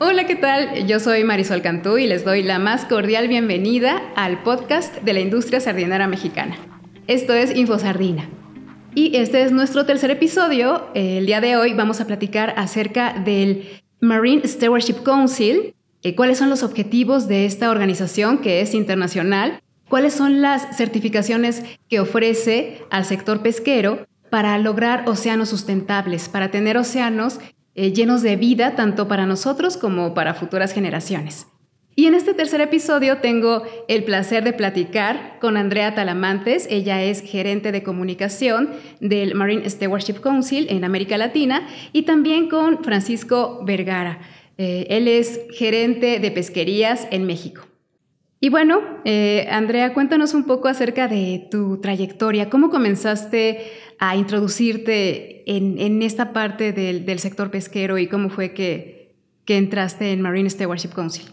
Hola, ¿qué tal? Yo soy Marisol Cantú y les doy la más cordial bienvenida al podcast de la industria sardinera mexicana. Esto es InfoSardina. Y este es nuestro tercer episodio. El día de hoy vamos a platicar acerca del Marine Stewardship Council, eh, cuáles son los objetivos de esta organización que es internacional, cuáles son las certificaciones que ofrece al sector pesquero para lograr océanos sustentables, para tener océanos eh, llenos de vida tanto para nosotros como para futuras generaciones. Y en este tercer episodio tengo el placer de platicar con Andrea Talamantes. Ella es gerente de comunicación del Marine Stewardship Council en América Latina y también con Francisco Vergara. Eh, él es gerente de pesquerías en México. Y bueno, eh, Andrea, cuéntanos un poco acerca de tu trayectoria. ¿Cómo comenzaste a introducirte en, esta parte del, sector pesquero y cómo fue que, entraste en Marine Stewardship Council?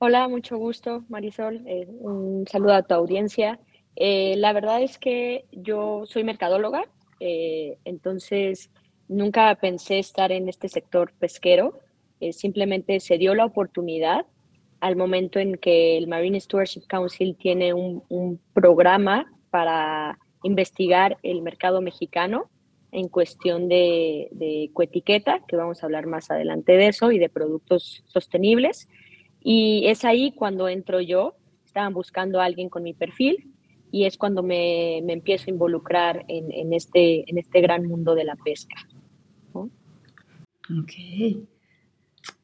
Hola, mucho gusto, Marisol. Eh, un saludo a tu audiencia. Eh, la verdad es que yo soy mercadóloga, eh, entonces nunca pensé estar en este sector pesquero. simplemente se dio la oportunidad al momento en que el Marine Stewardship Council tiene un, un programa para investigar el mercado mexicano en cuestión de, de coetiqueta, que vamos a hablar más adelante de eso, y de productos sostenibles. Y es ahí cuando entro yo, estaban buscando a alguien con mi perfil y es cuando me, me empiezo a involucrar en, en, este, en este gran mundo de la pesca. Ok,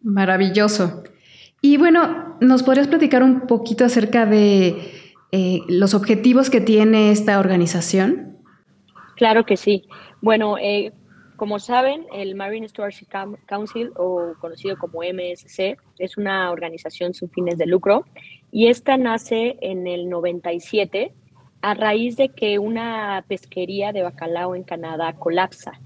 maravilloso. Y bueno, ¿nos podrías platicar un poquito acerca de eh, los objetivos que tiene esta organización? Claro que sí. Bueno, eh, como saben, el Marine Stewardship Council, o conocido como MSC, es una organización sin fines de lucro y esta nace en el 97 a raíz de que una pesquería de bacalao en Canadá colapsa,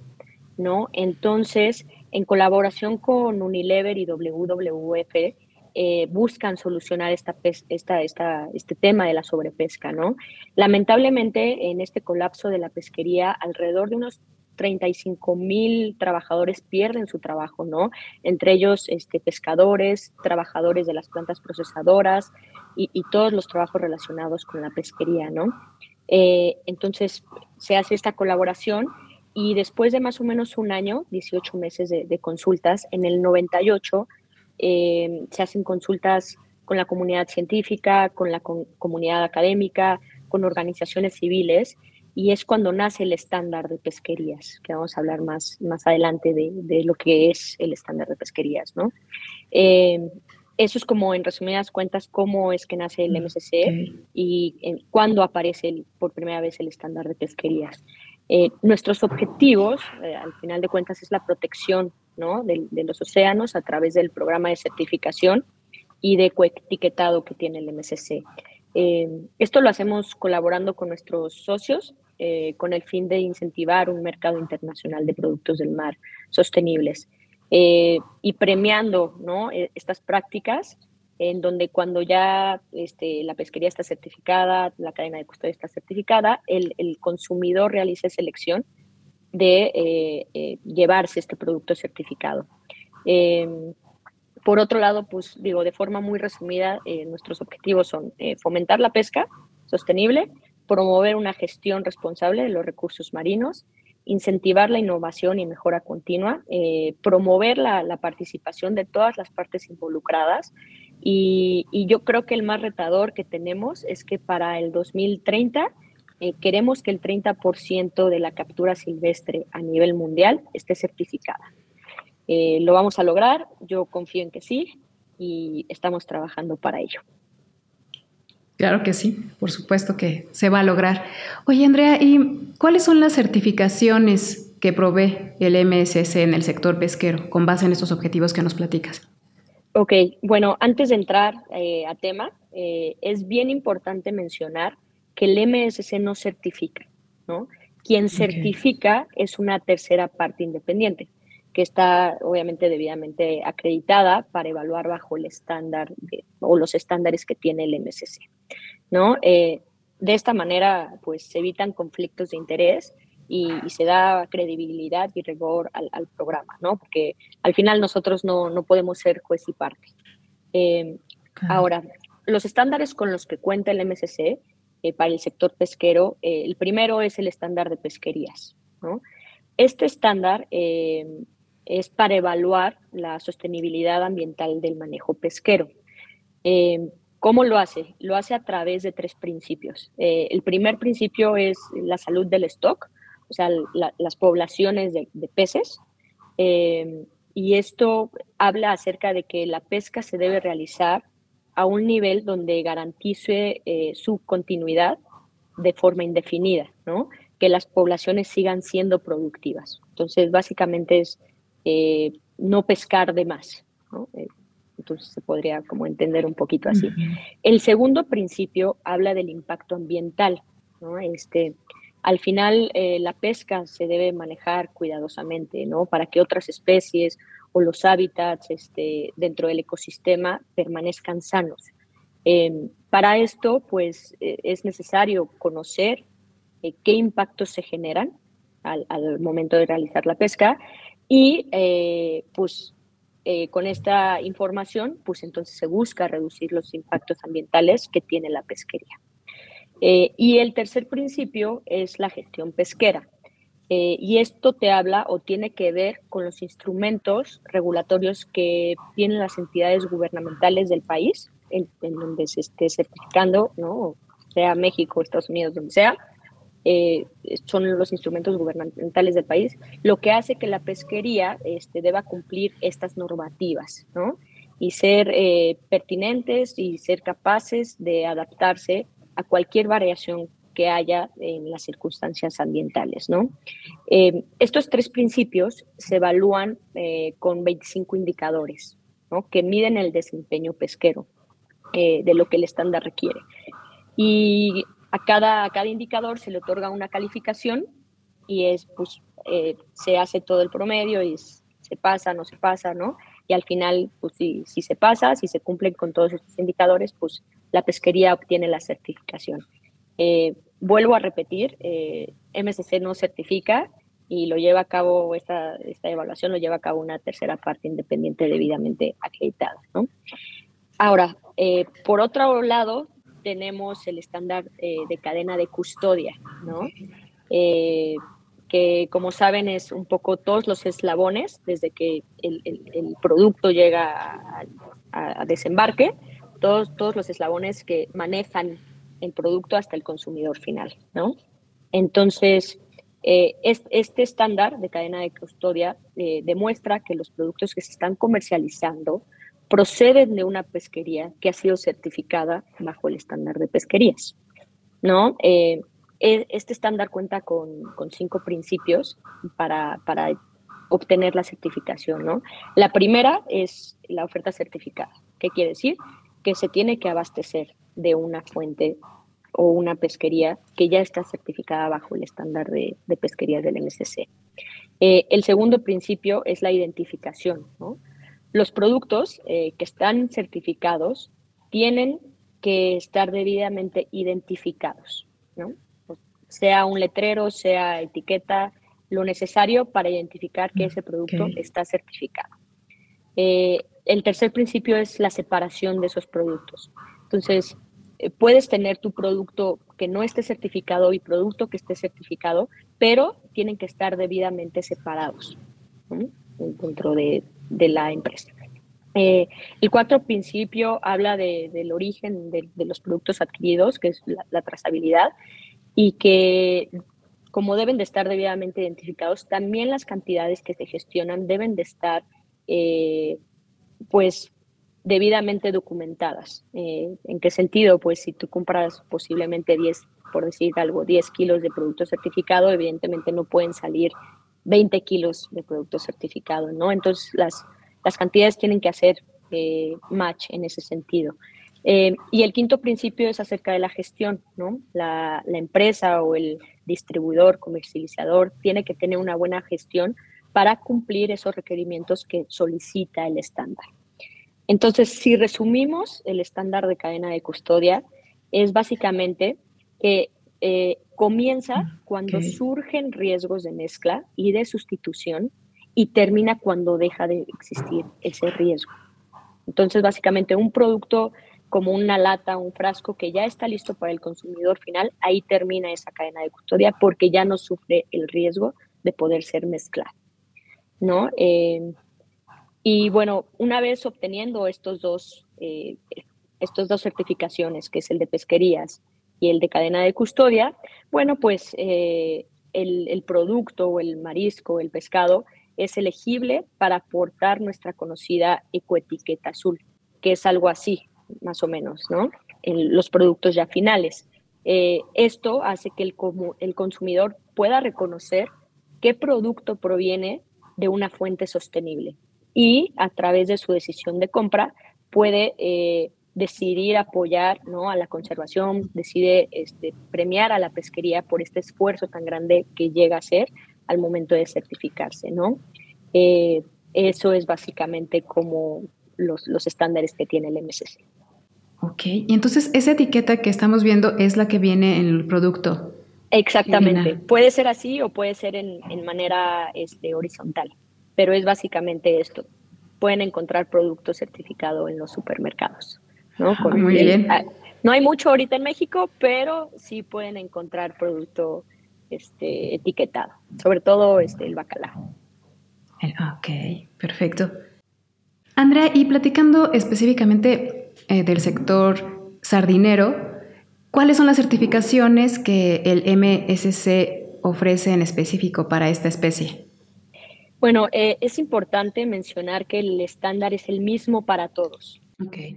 ¿no? Entonces, en colaboración con Unilever y WWF, eh, buscan solucionar esta, esta, esta, este tema de la sobrepesca, ¿no? Lamentablemente, en este colapso de la pesquería, alrededor de unos 35 mil trabajadores pierden su trabajo, ¿no? Entre ellos este, pescadores, trabajadores de las plantas procesadoras y, todos los trabajos relacionados con la pesquería, ¿no? Eh, entonces se hace esta colaboración y después de más o menos un año, 18 meses de, de consultas, en el 98 eh, se hacen consultas con la comunidad científica, con la comunidad académica, con organizaciones civiles, y es cuando nace el estándar de pesquerías, que vamos a hablar más, más adelante de, lo que es el estándar de pesquerías, ¿no? Eh, eso es como, en resumidas cuentas, cómo es que nace el MSC y eh, cuándo aparece por primera vez el estándar de pesquerías. nuestros objetivos, al final de cuentas, es la protección de, los océanos a través del programa de certificación y de coetiquetado que tiene el MSC. Eh, esto lo hacemos colaborando con nuestros socios eh, con el fin de incentivar un mercado internacional de productos del mar sostenibles eh, y premiando e, estas prácticas en donde cuando ya este, la pesquería está certificada, la cadena de custodia está certificada, el, el consumidor realice selección de eh, eh, llevarse este producto certificado. Em, por otro lado, pues digo, de forma muy resumida, eh, nuestros objetivos son fomentar la pesca sostenible, promover una gestión responsable de los recursos marinos, incentivar la innovación y mejora continua, promover la, participación de todas las partes involucradas. Y, y, yo creo que el más retador que tenemos es que para el 2030 eh, queremos que el 30% de la captura silvestre a nivel mundial esté certificada. Eh, lo vamos a lograr, yo confío en que sí y estamos trabajando para ello. Claro que sí, por supuesto que se va a lograr. Oye, Andrea, ¿y cuáles son las certificaciones que provee el MSS en el sector pesquero con base en estos objetivos que nos platicas? Ok, bueno, antes de entrar eh, a tema, es bien importante mencionar que el MSC no certifica, ¿no? Quien certifica es una tercera parte independiente, que está obviamente debidamente acreditada para evaluar bajo el estándar o los estándares que tiene el MSC, ¿no? Eh, de esta manera, pues se evitan conflictos de interés y, se da credibilidad y rigor al, programa, ¿no? Porque al final nosotros no, no podemos ser juez y parte. Eh, ahora, los estándares con los que cuenta el MSC eh, para el sector pesquero, eh, el primero es el estándar de pesquerías, ¿no? Este estándar es para evaluar la sostenibilidad ambiental del manejo pesquero. ¿Cómo lo hace? Lo hace a través de tres principios. el primer principio es la salud del stock, o sea, las poblaciones de, peces. Eh, y esto habla acerca de que la pesca se debe realizar a un nivel donde garantice eh, su continuidad de forma indefinida, ¿no? que las poblaciones sigan siendo productivas. Entonces, básicamente es eh, no pescar de más. ¿no? entonces, se podría como entender un poquito así. El segundo principio habla del impacto ambiental. ¿no? Este, al final eh, la pesca se debe manejar cuidadosamente, ¿no? Para que otras especies o los hábitats este, dentro del ecosistema permanezcan sanos. Em, para esto, pues e, es necesario conocer eh, qué impactos se generan al, momento de realizar la pesca y eh, pues con esta información, pues entonces se busca reducir los impactos ambientales que tiene la pesquería. Eh, y el tercer principio es la gestión pesquera. Eh, y esto te habla o tiene que ver con los instrumentos regulatorios que tienen las entidades gubernamentales del país, en, donde se esté certificando, ¿no? sea México, Estados Unidos, donde sea, eh, son los instrumentos gubernamentales del país, lo que hace que la pesquería este, deba cumplir estas normativas, ¿no? Y ser pertinentes y ser capaces de adaptarse a cualquier variación que haya en las circunstancias ambientales. ¿no? Eh, estos tres principios se evalúan eh, con 25 indicadores que miden el desempeño pesquero eh, de lo que el estándar requiere. Y a cada, cada indicador se le otorga una calificación y es, pues, se hace todo el promedio y se pasa, no se pasa, ¿no? Y al final, pues si, si se pasa, si se cumplen con todos estos indicadores, pues la pesquería obtiene la certificación. Eh, vuelvo a repetir, eh, MSC no certifica y lo lleva a cabo, esta, esta evaluación lo lleva a cabo una tercera parte independiente debidamente acreditada. Ahora, eh, por otro lado, tenemos el estándar de cadena de custodia, que como saben es un poco todos los eslabones desde que el, producto llega a desembarque todos, todos los eslabones que manejan el producto hasta el consumidor final, ¿no? Entonces, eh, este, estándar de cadena de custodia eh, demuestra que los productos que se están comercializando proceden de una pesquería que ha sido certificada bajo el estándar de pesquerías, ¿no? Eh, e, este estándar cuenta con, con cinco principios para, para, obtener la certificación, ¿no? La primera es la oferta certificada. ¿Qué quiere decir? Que se tiene que abastecer de una fuente o una pesquería que ya está certificada bajo el estándar de, de pesquerías del MSC. Eh, el segundo principio es la identificación. Los productos eh, que están certificados tienen que estar debidamente identificados, sea un letrero, sea etiqueta, lo necesario para identificar que ese producto está certificado. Eh, el tercer principio es la separación de esos productos. Entonces, eh, puedes tener tu producto que no esté certificado y producto que esté certificado, pero tienen que estar debidamente separados dentro de, la empresa. Eh, el cuarto principio habla del origen de, los productos adquiridos, que es la, trazabilidad, y que como deben de estar debidamente identificados, también las cantidades que se gestionan deben de estar eh, pues debidamente documentadas. Eh, ¿En qué sentido? Pues si tú compras posiblemente 10, por decir algo, 10 kilos de producto certificado, evidentemente no pueden salir 20 kilos de producto certificado, ¿no? Entonces las, las cantidades tienen que hacer eh, match en ese sentido. Eh, y el quinto principio es acerca de la gestión, ¿no? La, la empresa o el distribuidor, comercializador, tiene que tener una buena gestión para cumplir esos requerimientos que solicita el estándar. Entonces, si resumimos el estándar de cadena de custodia, es básicamente que eh, comienza cuando surgen riesgos de mezcla y de sustitución y termina cuando deja de existir ese riesgo. Entonces, básicamente, un producto como una lata, un frasco que ya está listo para el consumidor final, ahí termina esa cadena de custodia porque ya no sufre el riesgo de poder ser mezclado. ¿No? Eh, y bueno, una vez obteniendo estos dos, eh, dos certificaciones, que es el de pesquerías y el de cadena de custodia, bueno, pues eh, el, producto o el marisco, el pescado, es elegible para aportar nuestra conocida ecoetiqueta azul, que es algo así, más o menos, ¿no? En los productos ya finales. esto hace que el, el consumidor pueda reconocer qué producto proviene de una fuente sostenible y a través de su decisión de compra puede eh, decidir apoyar ¿no? a la conservación, decide este, premiar a la pesquería por este esfuerzo tan grande que llega a ser al momento de certificarse. ¿no? Eh, eso es básicamente como los, los estándares que tiene el MSC. Ok, y entonces esa etiqueta que estamos viendo es la que viene en el producto. Exactamente. Puede ser así o puede ser en, manera este, horizontal, pero es básicamente esto. Pueden encontrar producto certificado en los supermercados. ¿no? Ah, muy bien. Ah, no hay mucho ahorita en México, pero sí pueden encontrar producto este, etiquetado, sobre todo este, el bacalao. Ok, perfecto. Andrea, y platicando específicamente eh, del sector sardinero, ¿Cuáles son las certificaciones que el MSC ofrece en específico para esta especie? Bueno, eh, es importante mencionar que el estándar es el mismo para todos.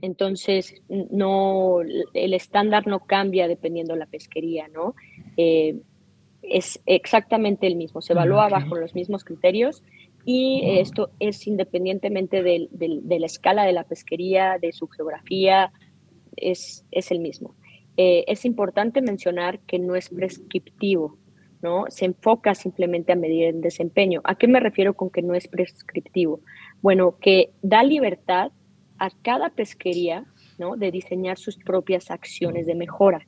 Entonces, no, el estándar no cambia dependiendo de la pesquería, ¿no? Eh, es exactamente el mismo, se evalúa bajo los mismos criterios y esto es independientemente de, la escala de la pesquería, de su geografía, es, es el mismo. Eh, es importante mencionar que no es prescriptivo, ¿no? Se enfoca simplemente a medir el desempeño. ¿A qué me refiero con que no es prescriptivo? Bueno, que da libertad a cada pesquería, ¿no? De diseñar sus propias acciones de mejora.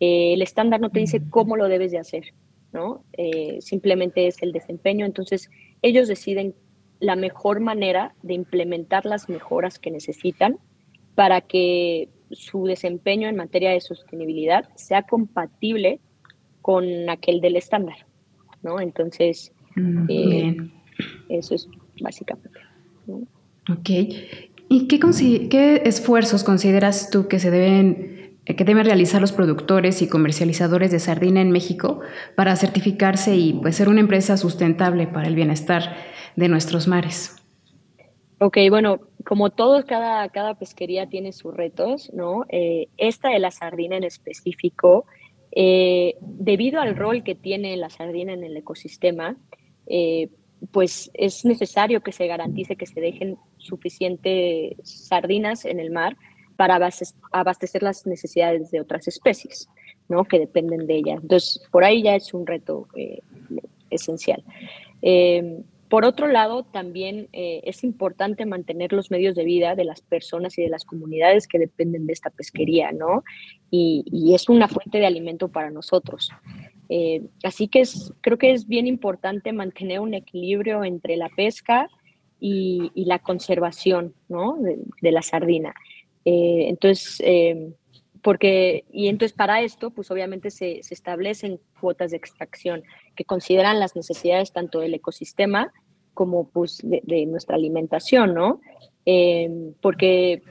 Eh, el estándar no te dice cómo lo debes de hacer, ¿no? Eh, simplemente es el desempeño. Entonces, ellos deciden la mejor manera de implementar las mejoras que necesitan para que su desempeño en materia de sostenibilidad sea compatible con aquel del estándar, ¿no? Entonces, mm, eh, eso es básicamente. Ok. ¿Y qué, qué, esfuerzos consideras tú que se deben, que deben realizar los productores y comercializadores de sardina en México para certificarse y pues, ser una empresa sustentable para el bienestar de nuestros mares? Ok, bueno, como todos, cada, cada pesquería tiene sus retos, ¿no? Eh, esta de la sardina en específico, eh, debido al rol que tiene la sardina en el ecosistema, eh, pues es necesario que se garantice que se dejen suficientes sardinas en el mar para abastecer las necesidades de otras especies, ¿no? Que dependen de ella. Entonces, por ahí ya es un reto esencial. Por otro lado, también eh, es importante mantener los medios de vida de las personas y de las comunidades que dependen de esta pesquería, ¿no? Y, es una fuente de alimento para nosotros. Eh, así que es, creo que es bien importante mantener un equilibrio entre la pesca y, la conservación, ¿no? De, la sardina. Eh, entonces, porque, y entonces para esto, pues obviamente se, establecen cuotas de extracción que consideran las necesidades tanto del ecosistema como pues de, nuestra alimentación, ¿no? Eh, porque,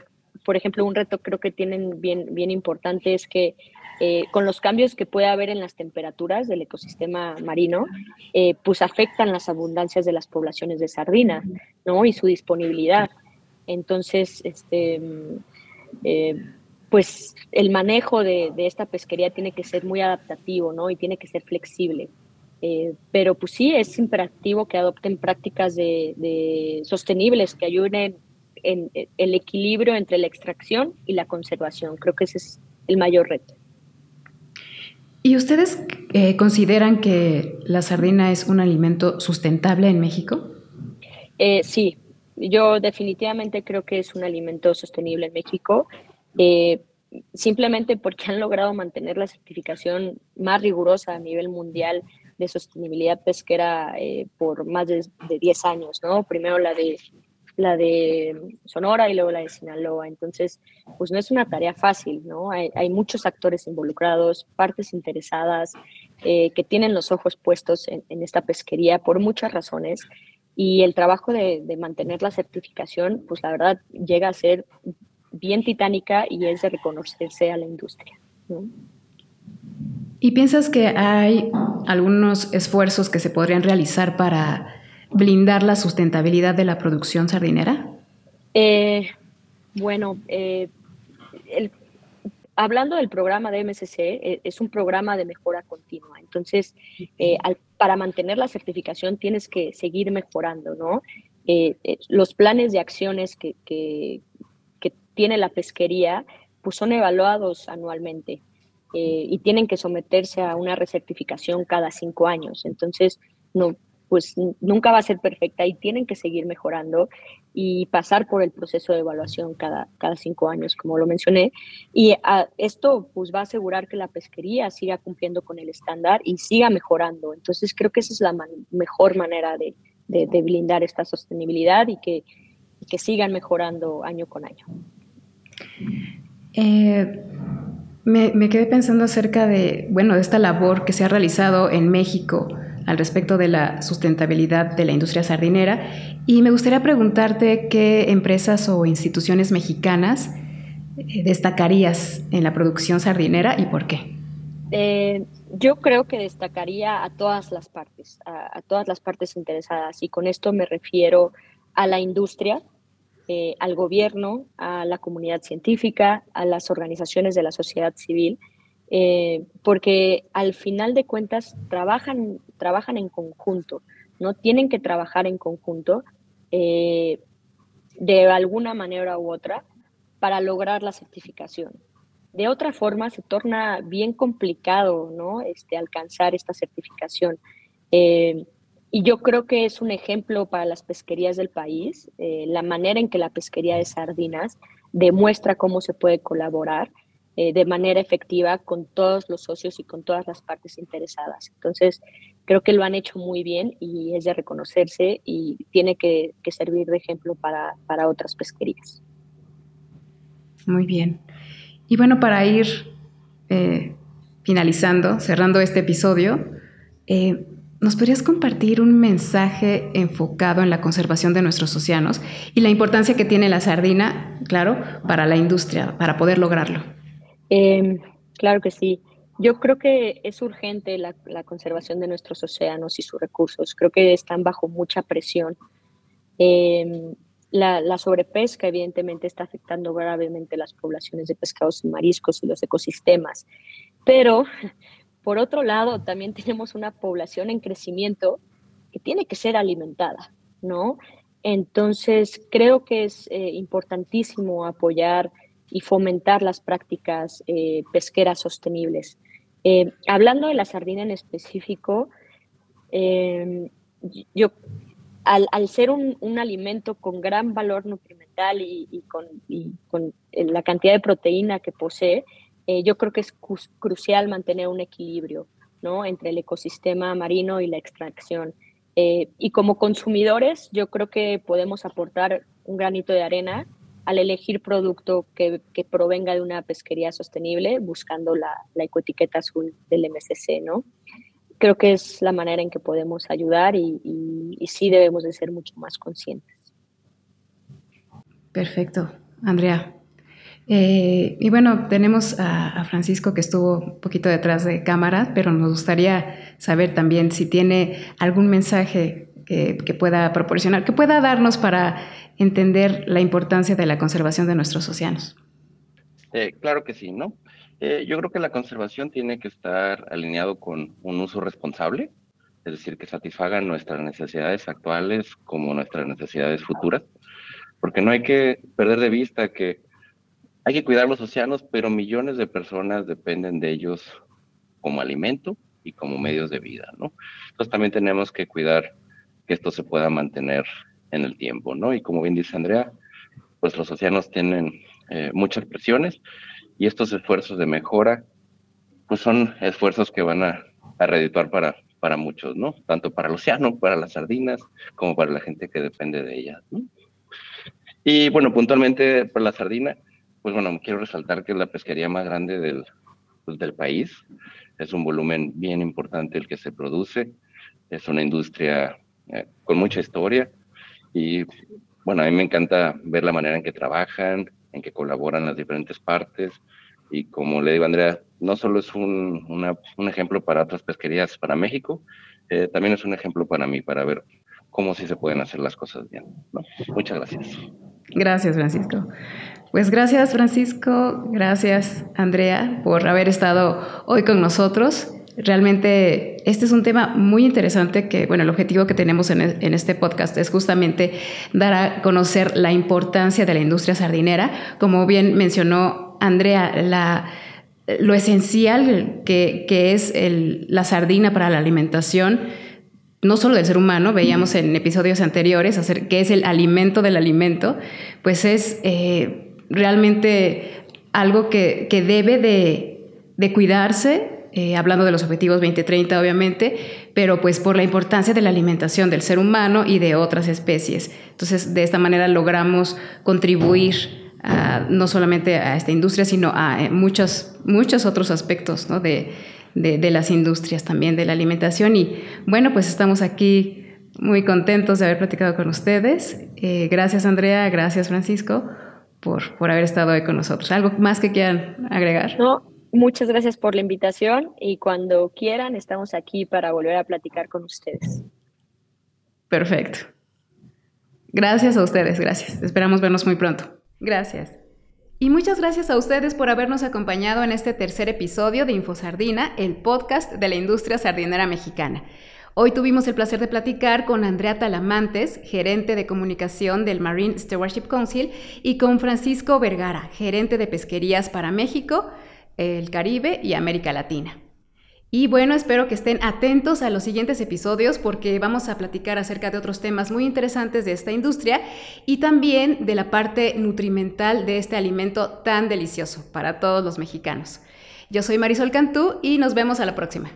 por ejemplo, un reto creo que tienen bien, bien importante es que eh, con los cambios que puede haber en las temperaturas del ecosistema marino, eh, pues afectan las abundancias de las poblaciones de sardina, ¿no? Y su disponibilidad. Entonces, este pues el manejo de, esta pesquería tiene que ser muy adaptativo, ¿no? Y tiene que ser flexible. Eh, pero pues sí, es imperativo que adopten prácticas de, sostenibles que ayuden en, el equilibrio entre la extracción y la conservación. Creo que ese es el mayor reto. ¿Y ustedes eh, consideran que la sardina es un alimento sustentable en México? Eh, sí, yo definitivamente creo que es un alimento sostenible en México. Simplemente porque han logrado mantener la certificación más rigurosa a nivel mundial de sostenibilidad pesquera eh, por más de, de, 10 años, ¿no? Primero la de, la de Sonora y luego la de Sinaloa. Entonces, pues no es una tarea fácil, ¿no? Hay, muchos actores involucrados, partes interesadas, eh, que tienen los ojos puestos en, en, esta pesquería por muchas razones. Y el trabajo de, de mantener la certificación, pues la verdad llega a ser bien titánica y es de reconocerse a la industria. ¿no? ¿Y piensas que hay algunos esfuerzos que se podrían realizar para blindar la sustentabilidad de la producción sardinera? Eh, bueno, eh, el, hablando del programa de MSC, eh, es un programa de mejora continua. Entonces, eh, al, para mantener la certificación tienes que seguir mejorando, ¿no? Eh, los planes de acciones que, que, que, tiene la pesquería, pues son evaluados anualmente. Y tienen que someterse a una recertificación cada cinco años. Entonces, no, pues nunca va a ser perfecta y tienen que seguir mejorando y pasar por el proceso de evaluación cada, cada cinco años, como lo mencioné. Y a, esto pues va a asegurar que la pesquería siga cumpliendo con el estándar y siga mejorando. Entonces creo que esa es la man mejor manera de, de, de, blindar esta sostenibilidad y que, y que sigan mejorando año con año. Eh, me, quedé pensando acerca de, bueno, de esta labor que se ha realizado en México al respecto de la sustentabilidad de la industria sardinera y me gustaría preguntarte qué empresas o instituciones mexicanas eh, destacarías en la producción sardinera y por qué. Eh, yo creo que destacaría a todas las partes, a, todas las partes interesadas y con esto me refiero a la industria, eh, al gobierno, a la comunidad científica, a las organizaciones de la sociedad civil eh, porque al final de cuentas trabajan, trabajan en conjunto, ¿no? Tienen que trabajar en conjunto eh, de alguna manera u otra para lograr la certificación. De otra forma, se torna bien complicado, ¿no? Este, alcanzar esta certificación. Y yo creo que es un ejemplo para las pesquerías del país, eh, la manera en que la pesquería de sardinas demuestra cómo se puede colaborar eh, de manera efectiva con todos los socios y con todas las partes interesadas. Entonces, creo que lo han hecho muy bien y es de reconocerse y tiene que, servir de ejemplo para, para, otras pesquerías. Muy bien. Y bueno, para ir eh, finalizando, cerrando este episodio, eh, ¿nos podrías compartir un mensaje enfocado en la conservación de nuestros océanos y la importancia que tiene la sardina, claro, para la industria, para poder lograrlo? Eh, claro que sí. Yo creo que es urgente la, conservación de nuestros océanos y sus recursos. Creo que están bajo mucha presión. Eh, la, la, sobrepesca evidentemente está afectando gravemente las poblaciones de pescados y mariscos y los ecosistemas. Pero, por otro lado, también tenemos una población en crecimiento que tiene que ser alimentada, ¿no? Entonces, creo que es eh, importantísimo apoyar y fomentar las prácticas eh, pesqueras sostenibles. Eh, hablando de la sardina en específico, eh, yo, al, ser un, alimento con gran valor nutrimental y, con, la cantidad de proteína que posee, eh, yo creo que es crucial mantener un equilibrio ¿no? entre el ecosistema marino y la extracción. Eh, y como consumidores, yo creo que podemos aportar un granito de arena al elegir producto que, que, provenga de una pesquería sostenible, buscando la, la ecoetiqueta azul del MSC, ¿no? Creo que es la manera en que podemos ayudar y, y, y sí debemos de ser mucho más conscientes. Perfecto, Andrea. Eh, y bueno, tenemos a, Francisco que estuvo un poquito detrás de cámara, pero nos gustaría saber también si tiene algún mensaje que, pueda proporcionar, que pueda darnos para entender la importancia de la conservación de nuestros océanos. Eh, claro que sí, ¿no? Eh, yo creo que la conservación tiene que estar alineado con un uso responsable, es decir, que satisfagan nuestras necesidades actuales como nuestras necesidades futuras, porque no hay que perder de vista que hay que cuidar los océanos, pero millones de personas dependen de ellos como alimento y como medios de vida, ¿no? Entonces también tenemos que cuidar que esto se pueda mantener en el tiempo, ¿no? Y como bien dice Andrea, pues los océanos tienen eh, muchas presiones y estos esfuerzos de mejora, pues son esfuerzos que van a, a redituar para, para muchos, ¿no? Tanto para el océano, para las sardinas, como para la gente que depende de ellas, ¿no? Y bueno, puntualmente para la sardina, pues bueno, quiero resaltar que es la pesquería más grande del, pues, del país. Es un volumen bien importante el que se produce. Es una industria eh, con mucha historia y bueno, a mí me encanta ver la manera en que trabajan, en que colaboran las diferentes partes y como le digo Andrea, no solo es un, un ejemplo para otras pesquerías para México, eh, también es un ejemplo para mí, para ver cómo sí se pueden hacer las cosas bien. Muchas gracias. Gracias, Francisco. Pues gracias, Francisco. Gracias, Andrea, por haber estado hoy con nosotros. Realmente este es un tema muy interesante que, bueno, el objetivo que tenemos en, en, este podcast es justamente dar a conocer la importancia de la industria sardinera. Como bien mencionó Andrea, la, lo esencial que, que es la sardina para la alimentación no solo del ser humano, veíamos en episodios anteriores, hacer qué es el alimento del alimento, pues es eh, realmente algo que, debe de, cuidarse, eh, hablando de los objetivos 2030 obviamente, pero pues por la importancia de la alimentación del ser humano y de otras especies. Entonces, de esta manera logramos contribuir no solamente a esta industria, sino a eh, muchos, muchos otros aspectos ¿no? De, de, las industrias también, de la alimentación. Y bueno, pues estamos aquí muy contentos de haber platicado con ustedes. Eh, gracias Andrea, gracias Francisco por, por haber estado hoy con nosotros. ¿Algo más que quieran agregar? No, muchas gracias por la invitación y cuando quieran estamos aquí para volver a platicar con ustedes. Perfecto. Gracias a ustedes, gracias. Esperamos vernos muy pronto. Gracias. Y muchas gracias a ustedes por habernos acompañado en este tercer episodio de InfoSardina, el podcast de la industria sardinera mexicana. Hoy tuvimos el placer de platicar con Andrea Talamantes, gerente de comunicación del Marine Stewardship Council, y con Francisco Vergara, gerente de pesquerías para México, el Caribe y América Latina. Y bueno, espero que estén atentos a los siguientes episodios porque vamos a platicar acerca de otros temas muy interesantes de esta industria y también de la parte nutrimental de este alimento tan delicioso para todos los mexicanos. Yo soy Marisol Cantú y nos vemos a la próxima.